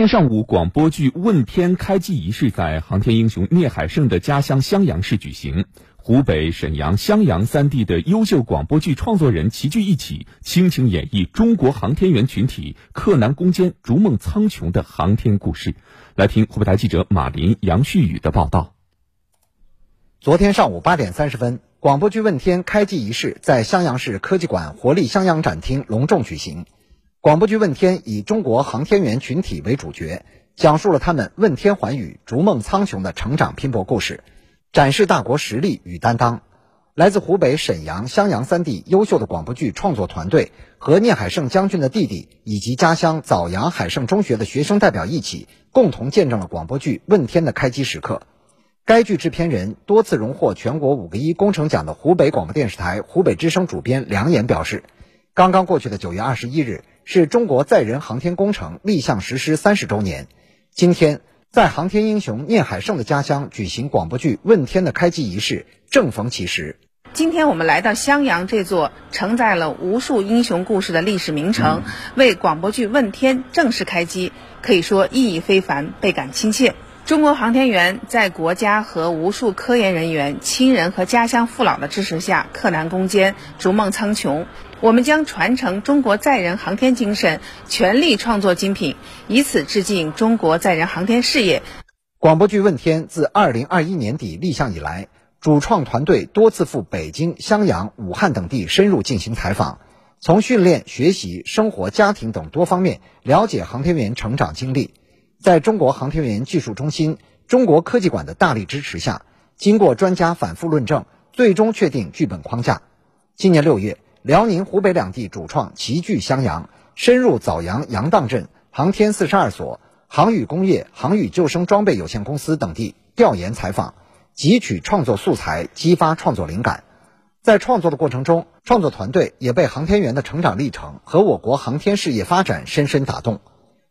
今天上午，广播剧《问天》开机仪式在航天英雄聂海胜的家乡襄阳市举行。湖北、沈阳、襄阳三地的优秀广播剧创作人齐聚一起，倾情演绎中国航天员群体克难攻坚、逐梦苍穹的航天故事。来听湖北台记者马林、杨旭宇的报道。昨天上午八点三十分，广播剧《问天》开机仪式在襄阳市科技馆活力襄阳展厅隆重举行。广播剧《问天》以中国航天员群体为主角，讲述了他们问天寰宇、逐梦苍穹的成长拼搏故事，展示大国实力与担当。来自湖北沈阳、襄阳三地优秀的广播剧创作团队和聂海胜将军的弟弟以及家乡枣阳海胜中学的学生代表一起，共同见证了广播剧《问天》的开机时刻。该剧制片人、多次荣获全国五个一工程奖的湖北广播电视台湖北之声主编梁岩表示。刚刚过去的九月二十一日是中国载人航天工程立项实施三十周年。今天，在航天英雄聂海胜的家乡举行广播剧《问天》的开机仪式，正逢其时。今天我们来到襄阳这座承载了无数英雄故事的历史名城，为广播剧《问天》正式开机，可以说意义非凡，倍感亲切。中国航天员在国家和无数科研人员、亲人和家乡父老的支持下，克难攻坚，逐梦苍穹。我们将传承中国载人航天精神，全力创作精品，以此致敬中国载人航天事业。广播剧《问天》自二零二一年底立项以来，主创团队多次赴北京、襄阳、武汉等地深入进行采访，从训练、学习、生活、家庭等多方面了解航天员成长经历。在中国航天员技术中心、中国科技馆的大力支持下，经过专家反复论证，最终确定剧本框架。今年六月，辽宁、湖北两地主创齐聚襄阳，深入枣阳杨荡镇航天四十二所、航宇工业、航宇救生装备有限公司等地调研采访，汲取创作素材，激发创作灵感。在创作的过程中，创作团队也被航天员的成长历程和我国航天事业发展深深打动。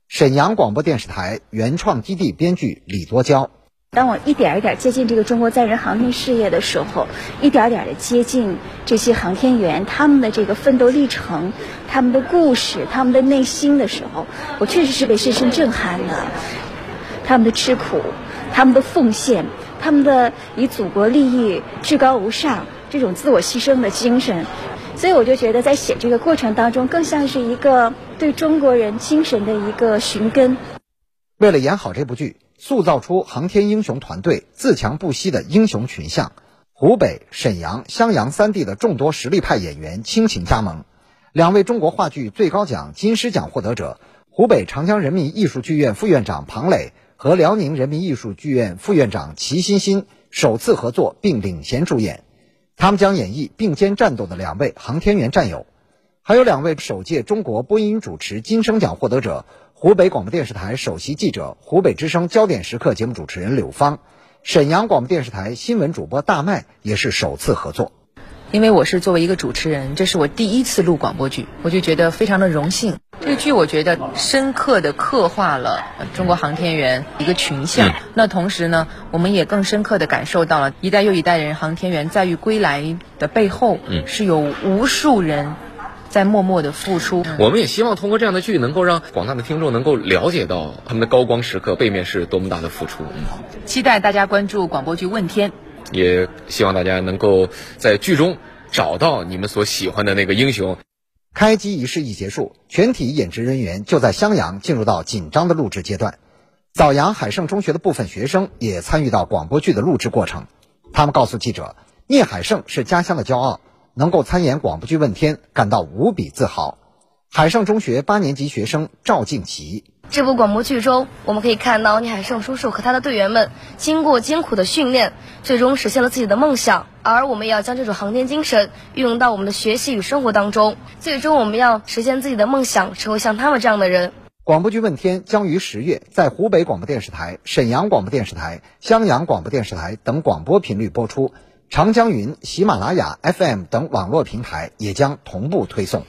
沈阳广播电视台原创基地编剧李多娇：当我一点一点接近这个中国载人航天事业的时候，一点点的接近这些航天员他们的这个奋斗历程、他们的故事、他们的内心的时候，我确实是被深深震撼的。他们的吃苦、他们的奉献、他们的以祖国利益至高无上这种自我牺牲的精神。所以我就觉得，在写这个过程当中，更像是一个对中国人精神的一个寻根。为了演好这部剧，塑造出航天英雄团队自强不息的英雄群像，湖北、沈阳、襄阳三地的众多实力派演员倾情加盟。两位中国话剧最高奖金狮奖获得者，湖北长江人民艺术剧院副院长庞磊和辽宁人民艺术剧院副院长齐欣欣首次合作并领衔主演。他们将演绎并肩战斗的两位航天员战友，还有两位首届中国播音主持金声奖获得者，湖北广播电视台首席记者、湖北之声焦点时刻节目主持人柳芳，沈阳广播电视台新闻主播大麦也是首次合作。因为我是作为一个主持人，这是我第一次录广播剧，我就觉得非常的荣幸。这个剧我觉得深刻的刻画了中国航天员一个群像。那同时呢，我们也更深刻的感受到了一代又一代人航天员载誉归来的背后，是有无数人在默默的付出。我们也希望通过这样的剧，能够让广大的听众能够了解到他们的高光时刻背面是多么大的付出。期待大家关注广播剧《问天》。也希望大家能够在剧中找到你们所喜欢的那个英雄。开机仪式一结束，全体演职人员就在襄阳进入到紧张的录制阶段。枣阳海盛中学的部分学生也参与到广播剧的录制过程。他们告诉记者，聂海胜是家乡的骄傲，能够参演广播剧《问天》，感到无比自豪。海盛中学八年级学生赵静琪。这部广播剧中，我们可以看到聂海胜叔叔和他的队员们经过艰苦的训练，最终实现了自己的梦想。而我们也要将这种航天精神运用到我们的学习与生活当中，最终我们要实现自己的梦想，成为像他们这样的人。广播剧《问天》将于十月在湖北广播电视台、沈阳广播电视台、襄阳广播电视台等广播频率播出，长江云、喜马拉雅 FM 等网络平台也将同步推送。